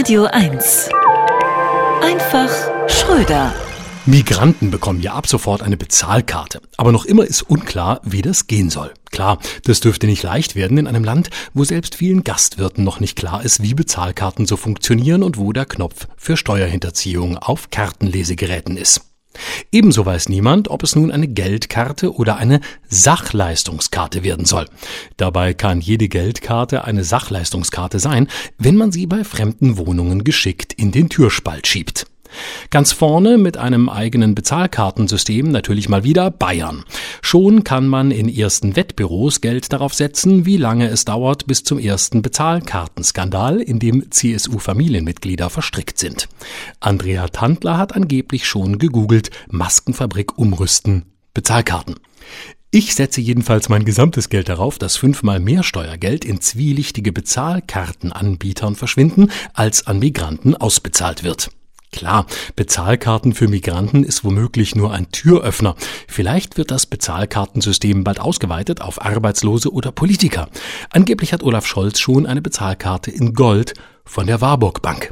Radio 1. Einfach Schröder. Migranten bekommen ja ab sofort eine Bezahlkarte. Aber noch immer ist unklar, wie das gehen soll. Klar, das dürfte nicht leicht werden in einem Land, wo selbst vielen Gastwirten noch nicht klar ist, wie Bezahlkarten so funktionieren und wo der Knopf für Steuerhinterziehung auf Kartenlesegeräten ist. Ebenso weiß niemand, ob es nun eine Geldkarte oder eine Sachleistungskarte werden soll. Dabei kann jede Geldkarte eine Sachleistungskarte sein, wenn man sie bei fremden Wohnungen geschickt in den Türspalt schiebt. Ganz vorne mit einem eigenen Bezahlkartensystem natürlich mal wieder Bayern. Schon kann man in ersten Wettbüros Geld darauf setzen, wie lange es dauert bis zum ersten Bezahlkartenskandal, in dem CSU-Familienmitglieder verstrickt sind. Andrea Tandler hat angeblich schon gegoogelt Maskenfabrik umrüsten Bezahlkarten. Ich setze jedenfalls mein gesamtes Geld darauf, dass fünfmal mehr Steuergeld in zwielichtige Bezahlkartenanbietern verschwinden, als an Migranten ausbezahlt wird. Klar, Bezahlkarten für Migranten ist womöglich nur ein Türöffner. Vielleicht wird das Bezahlkartensystem bald ausgeweitet auf Arbeitslose oder Politiker. Angeblich hat Olaf Scholz schon eine Bezahlkarte in Gold von der Warburg Bank.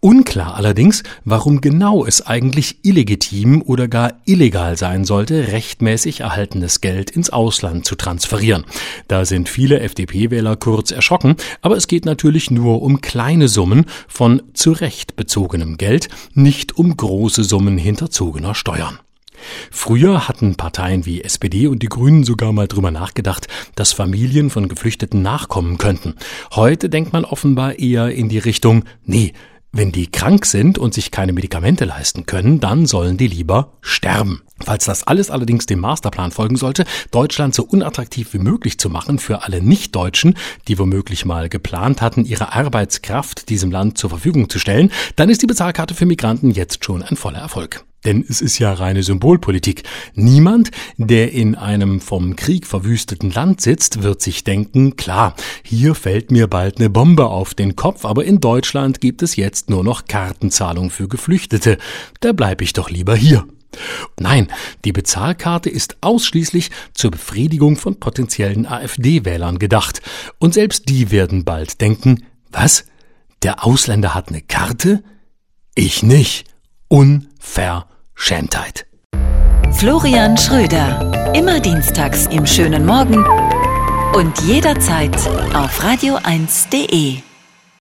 Unklar allerdings, warum genau es eigentlich illegitim oder gar illegal sein sollte, rechtmäßig erhaltenes Geld ins Ausland zu transferieren. Da sind viele FDP-Wähler kurz erschrocken, aber es geht natürlich nur um kleine Summen von zu Recht bezogenem Geld, nicht um große Summen hinterzogener Steuern. Früher hatten Parteien wie SPD und die Grünen sogar mal drüber nachgedacht, dass Familien von Geflüchteten nachkommen könnten. Heute denkt man offenbar eher in die Richtung, nee, wenn die krank sind und sich keine Medikamente leisten können, dann sollen die lieber sterben. Falls das alles allerdings dem Masterplan folgen sollte, Deutschland so unattraktiv wie möglich zu machen für alle Nichtdeutschen, die womöglich mal geplant hatten, ihre Arbeitskraft diesem Land zur Verfügung zu stellen, dann ist die Bezahlkarte für Migranten jetzt schon ein voller Erfolg. Denn es ist ja reine Symbolpolitik. Niemand, der in einem vom Krieg verwüsteten Land sitzt, wird sich denken, klar, hier fällt mir bald eine Bombe auf den Kopf, aber in Deutschland gibt es jetzt nur noch Kartenzahlung für Geflüchtete. Da bleib ich doch lieber hier. Nein, die Bezahlkarte ist ausschließlich zur Befriedigung von potenziellen AfD-Wählern gedacht. Und selbst die werden bald denken, was? Der Ausländer hat eine Karte? Ich nicht. Unfair. Schämtheit. Florian Schröder. Immer dienstags im schönen Morgen und jederzeit auf radio1.de.